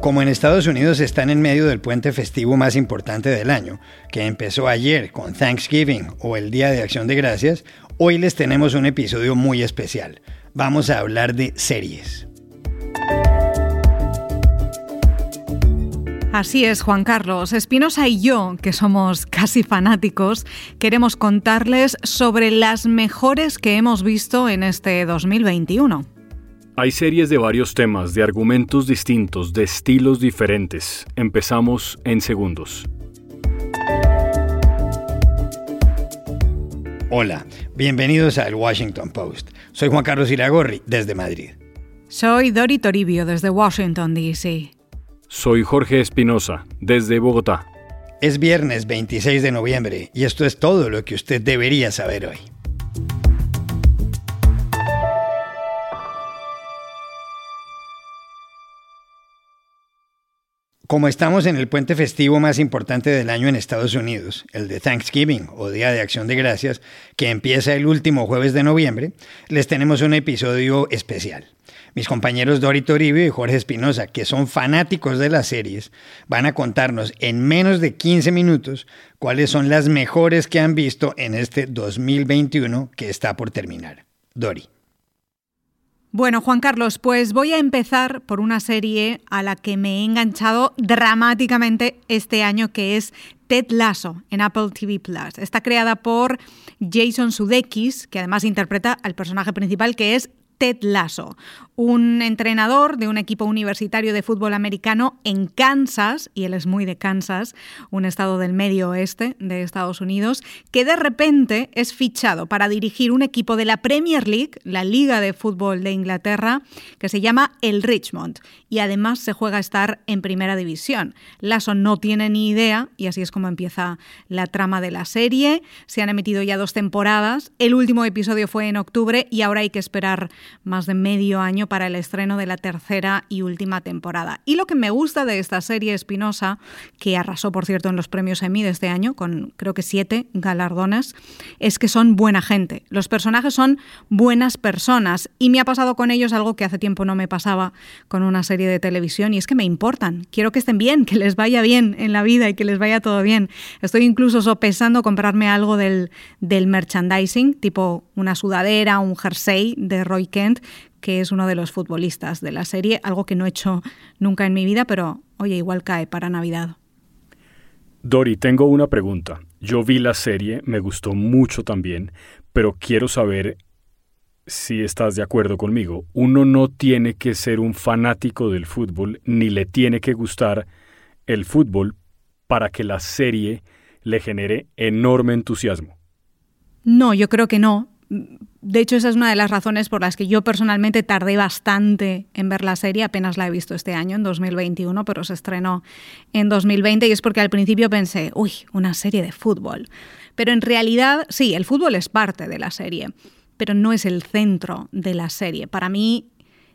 Como en Estados Unidos están en medio del puente festivo más importante del año, que empezó ayer con Thanksgiving o el Día de Acción de Gracias, hoy les tenemos un episodio muy especial. Vamos a hablar de series. Así es, Juan Carlos. Espinosa y yo, que somos casi fanáticos, queremos contarles sobre las mejores que hemos visto en este 2021. Hay series de varios temas, de argumentos distintos, de estilos diferentes. Empezamos en segundos. Hola, bienvenidos al Washington Post. Soy Juan Carlos Iragorri, desde Madrid. Soy Dori Toribio, desde Washington, D.C. Soy Jorge Espinosa, desde Bogotá. Es viernes 26 de noviembre y esto es todo lo que usted debería saber hoy. Como estamos en el puente festivo más importante del año en Estados Unidos, el de Thanksgiving o Día de Acción de Gracias, que empieza el último jueves de noviembre, les tenemos un episodio especial. Mis compañeros Dori Toribio y Jorge Espinosa, que son fanáticos de las series, van a contarnos en menos de 15 minutos cuáles son las mejores que han visto en este 2021 que está por terminar. Dori. Bueno, Juan Carlos, pues voy a empezar por una serie a la que me he enganchado dramáticamente este año, que es Ted Lasso en Apple TV Plus. Está creada por Jason Sudeikis, que además interpreta al personaje principal, que es Ted Lasso, un entrenador de un equipo universitario de fútbol americano en Kansas, y él es muy de Kansas, un estado del medio oeste de Estados Unidos, que de repente es fichado para dirigir un equipo de la Premier League, la Liga de Fútbol de Inglaterra, que se llama el Richmond, y además se juega a estar en primera división. Lasso no tiene ni idea, y así es como empieza la trama de la serie. Se han emitido ya dos temporadas, el último episodio fue en octubre y ahora hay que esperar más de medio año para el estreno de la tercera y última temporada. Y lo que me gusta de esta serie Espinosa, que arrasó por cierto en los premios Emmy de este año, con creo que siete galardones, es que son buena gente. Los personajes son buenas personas y me ha pasado con ellos algo que hace tiempo no me pasaba con una serie de televisión y es que me importan. Quiero que estén bien, que les vaya bien en la vida y que les vaya todo bien. Estoy incluso sopesando comprarme algo del, del merchandising, tipo una sudadera, un jersey de Roy Kent, que es uno de los futbolistas de la serie, algo que no he hecho nunca en mi vida, pero oye, igual cae para Navidad. Dori, tengo una pregunta. Yo vi la serie, me gustó mucho también, pero quiero saber si estás de acuerdo conmigo. Uno no tiene que ser un fanático del fútbol, ni le tiene que gustar el fútbol para que la serie le genere enorme entusiasmo. No, yo creo que no de hecho, esa es una de las razones por las que yo personalmente tardé bastante en ver la serie. Apenas la he visto este año, en 2021, pero se estrenó en 2020 y es porque al principio pensé, uy, una serie de fútbol. Pero en realidad, sí, el fútbol es parte de la serie, pero no es el centro de la serie. Para mí,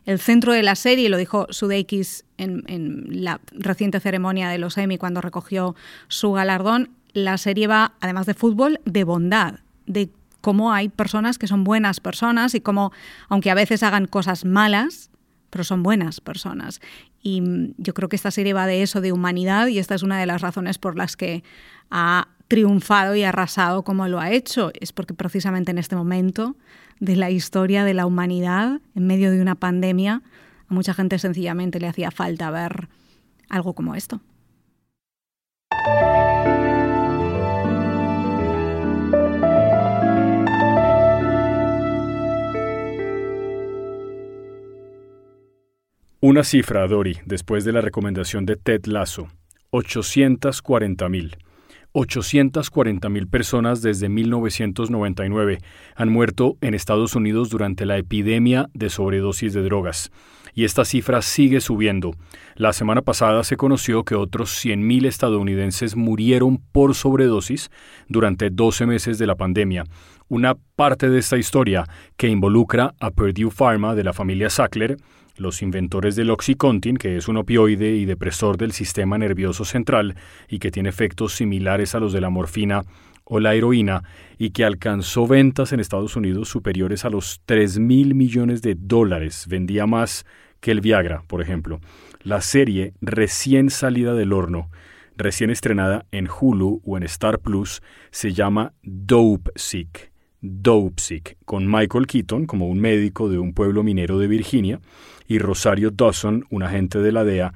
el centro de la serie, lo dijo Sudeikis en, en la reciente ceremonia de los Emmy cuando recogió su galardón, la serie va, además de fútbol, de bondad, de cómo hay personas que son buenas personas y cómo, aunque a veces hagan cosas malas, pero son buenas personas. Y mm, yo creo que esta serie va de eso, de humanidad, y esta es una de las razones por las que ha triunfado y arrasado como lo ha hecho. Es porque precisamente en este momento de la historia de la humanidad, en medio de una pandemia, a mucha gente sencillamente le hacía falta ver algo como esto. Una cifra, Dori, después de la recomendación de Ted Lasso. 840 mil. 840 mil personas desde 1999 han muerto en Estados Unidos durante la epidemia de sobredosis de drogas. Y esta cifra sigue subiendo. La semana pasada se conoció que otros 100.000 estadounidenses murieron por sobredosis durante 12 meses de la pandemia. Una parte de esta historia que involucra a Purdue Pharma de la familia Sackler los inventores del Oxycontin, que es un opioide y depresor del sistema nervioso central y que tiene efectos similares a los de la morfina o la heroína y que alcanzó ventas en Estados Unidos superiores a los 3 mil millones de dólares. Vendía más que el Viagra, por ejemplo. La serie recién salida del horno, recién estrenada en Hulu o en Star Plus, se llama Dope Sick. Dope Sick, con Michael Keaton como un médico de un pueblo minero de Virginia y Rosario Dawson, un agente de la DEA,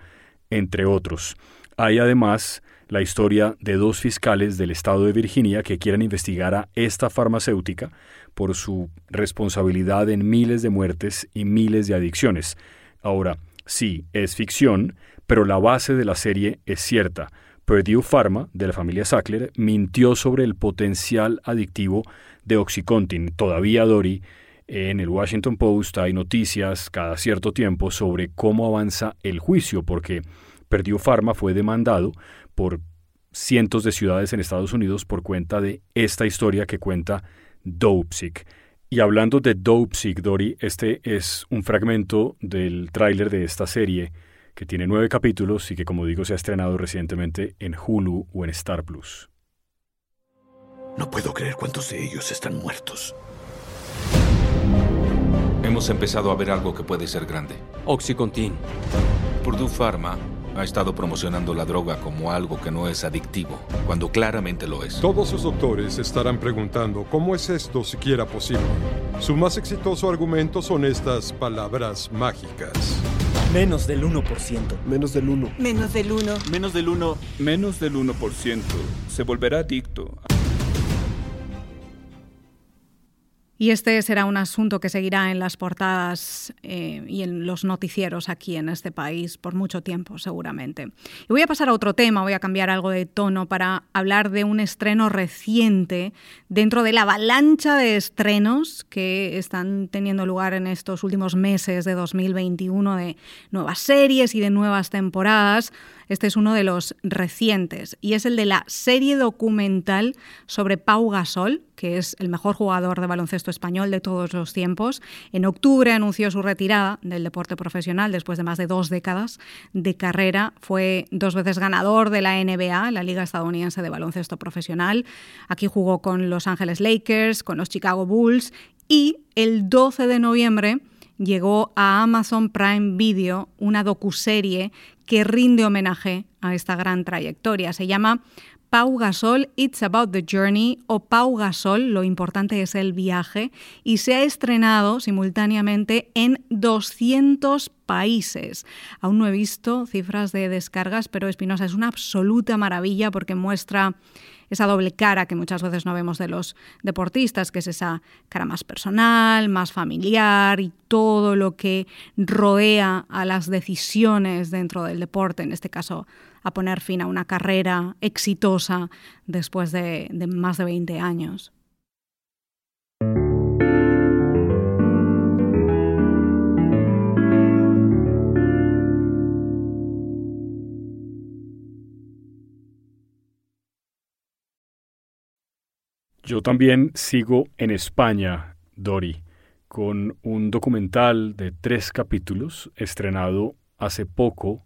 entre otros. Hay además la historia de dos fiscales del estado de Virginia que quieren investigar a esta farmacéutica por su responsabilidad en miles de muertes y miles de adicciones. Ahora, sí, es ficción, pero la base de la serie es cierta. Purdue Pharma, de la familia Sackler, mintió sobre el potencial adictivo de Oxycontin. Todavía, Dory, en el Washington Post hay noticias cada cierto tiempo sobre cómo avanza el juicio, porque Purdue Pharma fue demandado por cientos de ciudades en Estados Unidos por cuenta de esta historia que cuenta Dopesick. Y hablando de Dopesick, Dory, este es un fragmento del tráiler de esta serie que tiene nueve capítulos y que, como digo, se ha estrenado recientemente en Hulu o en Star Plus. No puedo creer cuántos de ellos están muertos. Hemos empezado a ver algo que puede ser grande. Oxycontin. Purdue Pharma ha estado promocionando la droga como algo que no es adictivo, cuando claramente lo es. Todos sus doctores estarán preguntando cómo es esto siquiera posible. Su más exitoso argumento son estas palabras mágicas. Menos del 1%. Menos del 1. Menos del 1. Menos del 1. Menos del 1%. Se volverá adicto. Y este será un asunto que seguirá en las portadas eh, y en los noticieros aquí en este país por mucho tiempo, seguramente. Y voy a pasar a otro tema, voy a cambiar algo de tono para hablar de un estreno reciente dentro de la avalancha de estrenos que están teniendo lugar en estos últimos meses de 2021 de nuevas series y de nuevas temporadas. Este es uno de los recientes y es el de la serie documental sobre Pau Gasol, que es el mejor jugador de baloncesto español de todos los tiempos. En octubre anunció su retirada del deporte profesional después de más de dos décadas de carrera. Fue dos veces ganador de la NBA, la Liga Estadounidense de Baloncesto Profesional. Aquí jugó con Los Ángeles Lakers, con los Chicago Bulls y el 12 de noviembre llegó a Amazon Prime Video una docuserie que rinde homenaje a esta gran trayectoria. Se llama Pau Gasol, It's About the Journey o Pau Gasol, lo importante es el viaje, y se ha estrenado simultáneamente en 200 países. Aún no he visto cifras de descargas, pero Espinosa es una absoluta maravilla porque muestra esa doble cara que muchas veces no vemos de los deportistas, que es esa cara más personal, más familiar y todo lo que rodea a las decisiones dentro del deporte, en este caso a poner fin a una carrera exitosa después de, más de 20 años. Yo también sigo en España, Dori, con un documental de tres capítulos estrenado hace poco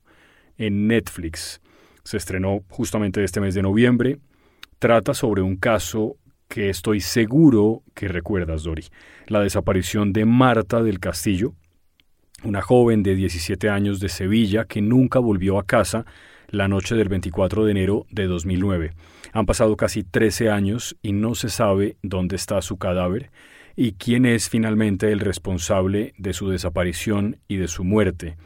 en Netflix. Se estrenó justamente este mes de noviembre. Trata sobre un caso que estoy seguro que recuerdas, Dori. La desaparición de Marta del Castillo, una joven de 17 años de Sevilla que nunca volvió a casa la noche del 24 de enero de 2009. Han pasado casi 13 años y no se sabe dónde está su cadáver y quién es finalmente el responsable de su desaparición y de su muerte.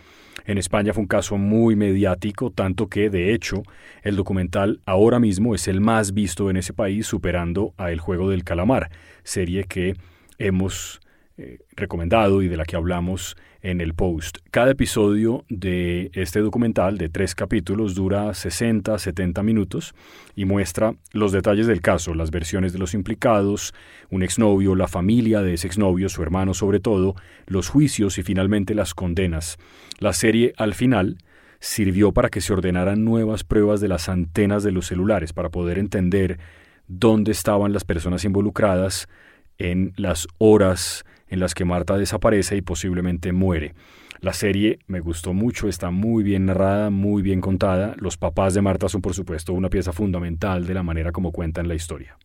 En España fue un caso muy mediático, tanto que, de hecho, el documental ahora mismo es el más visto en ese país, superando a El Juego del Calamar, serie que hemos eh, recomendado y de la que hablamos en el post. Cada episodio de este documental de tres capítulos dura 60, 70 minutos y muestra los detalles del caso, las versiones de los implicados, un exnovio, la familia de ese exnovio, su hermano sobre todo, los juicios y finalmente las condenas. La serie al final sirvió para que se ordenaran nuevas pruebas de las antenas de los celulares para poder entender dónde estaban las personas involucradas en las horas en las que Marta desaparece y posiblemente muere. La serie me gustó mucho, está muy bien narrada, muy bien contada. Los papás de Marta son por supuesto una pieza fundamental de la manera como cuentan la historia.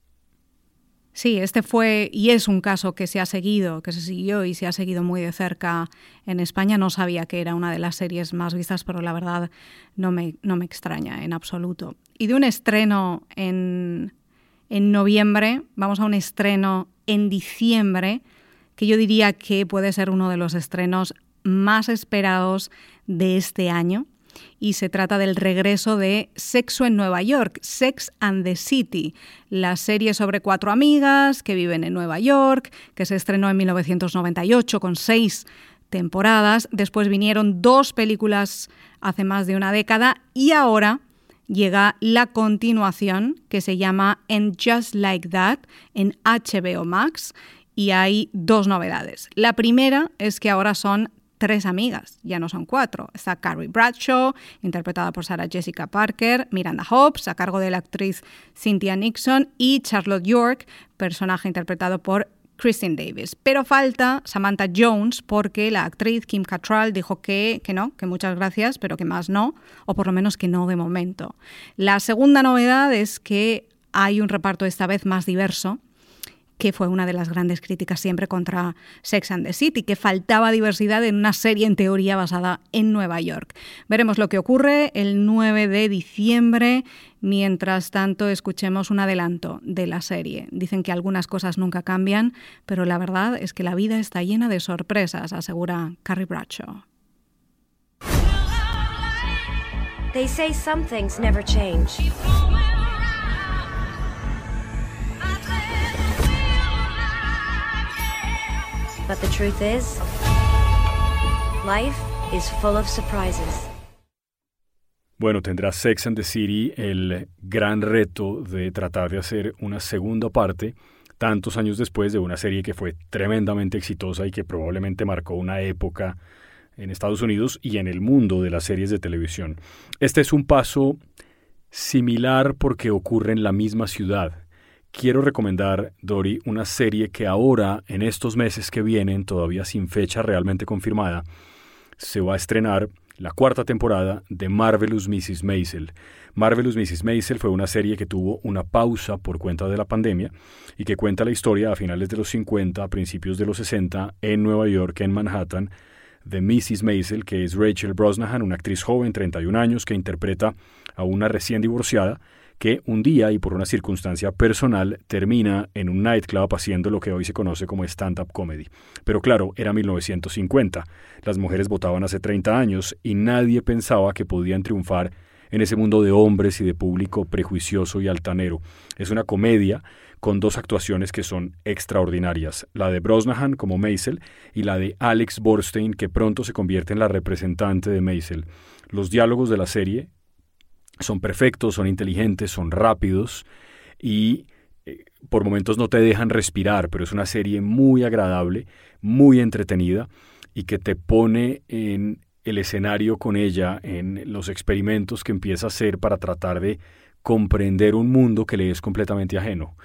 Sí, este fue y es un caso que se ha seguido, que se siguió y se ha seguido muy de cerca en España. No sabía que era una de las series más vistas, pero la verdad no me, no me extraña en absoluto. Y de un estreno en, en noviembre, vamos a un estreno en diciembre, yo diría que puede ser uno de los estrenos más esperados de este año y se trata del regreso de Sexo en Nueva York, Sex and the City, la serie sobre cuatro amigas que viven en Nueva York, que se estrenó en 1998 con seis temporadas. Después vinieron dos películas hace más de una década y ahora llega la continuación que se llama And Just Like That en HBO Max y hay dos novedades. La primera es que ahora son tres amigas, ya no son cuatro. Está Carrie Bradshaw, interpretada por Sarah Jessica Parker, Miranda Hobbs, a cargo de la actriz Cynthia Nixon, y Charlotte York, personaje interpretado por Kristen Davis. Pero falta Samantha Jones porque la actriz Kim Cattrall dijo que, que no, que muchas gracias, pero que más no, o por lo menos que no de momento. La segunda novedad es que hay un reparto esta vez más diverso que fue una de las grandes críticas siempre contra Sex and the City, que faltaba diversidad en una serie en teoría basada en Nueva York. Veremos lo que ocurre el 9 de diciembre. Mientras tanto, escuchemos un adelanto de la serie. Dicen que algunas cosas nunca cambian, pero la verdad es que la vida está llena de sorpresas, asegura Carrie Bradshaw. They say some things never change. But the truth is, life is full of surprises. Bueno, tendrá Sex and the City el gran reto de tratar de hacer una segunda parte tantos años después de una serie que fue tremendamente exitosa y que probablemente marcó una época en Estados Unidos y en el mundo de las series de televisión. Este es un paso similar porque ocurre en la misma ciudad, quiero recomendar, Dori, una serie que ahora, en estos meses que vienen, todavía sin fecha realmente confirmada, se va a estrenar la cuarta temporada de Marvelous Mrs. Maisel. Marvelous Mrs. Maisel fue una serie que tuvo una pausa por cuenta de la pandemia y que cuenta la historia a finales de los 50, a principios de los 60, en Nueva York, en Manhattan, de Mrs. Maisel, que es Rachel Brosnahan, una actriz joven, 31 años, que interpreta a una recién divorciada que un día y por una circunstancia personal termina en un nightclub haciendo lo que hoy se conoce como stand-up comedy. Pero claro, era 1950, las mujeres votaban hace 30 años y nadie pensaba que podían triunfar en ese mundo de hombres y de público prejuicioso y altanero. Es una comedia con dos actuaciones que son extraordinarias, la de Brosnahan como Maisel y la de Alex Borstein que pronto se convierte en la representante de Maisel. Los diálogos de la serie son perfectos, son inteligentes, son rápidos y eh, por momentos no te dejan respirar, pero es una serie muy agradable, muy entretenida y que te pone en el escenario con ella, en los experimentos que empieza a hacer para tratar de comprender un mundo que le es completamente ajeno.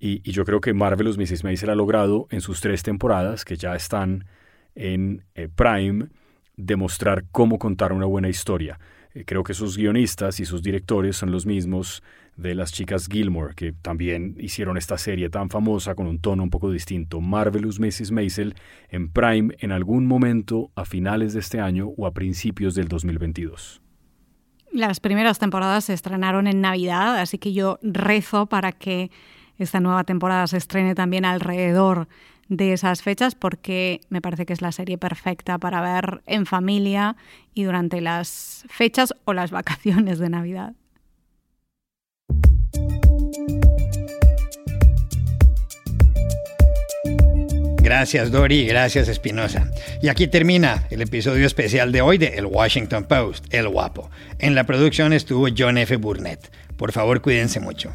Y, yo creo que Marvelous Mrs. Maisel ha logrado en sus tres temporadas, que ya están en eh, Prime, demostrar cómo contar una buena historia. Eh, creo que sus guionistas y sus directores son los mismos de las chicas Gilmore, que también hicieron esta serie tan famosa con un tono un poco distinto, Marvelous Mrs. Maisel, en Prime en algún momento a finales de este año o a principios del 2022. Las primeras temporadas se estrenaron en Navidad, así que yo rezo para que esta nueva temporada se estrene también alrededor de esas fechas porque me parece que es la serie perfecta para ver en familia y durante las fechas o las vacaciones de Navidad. Gracias Dori, gracias Espinosa. Y aquí termina el episodio especial de hoy de El Washington Post, El Guapo. En la producción estuvo John F. Burnett. Por favor, cuídense mucho.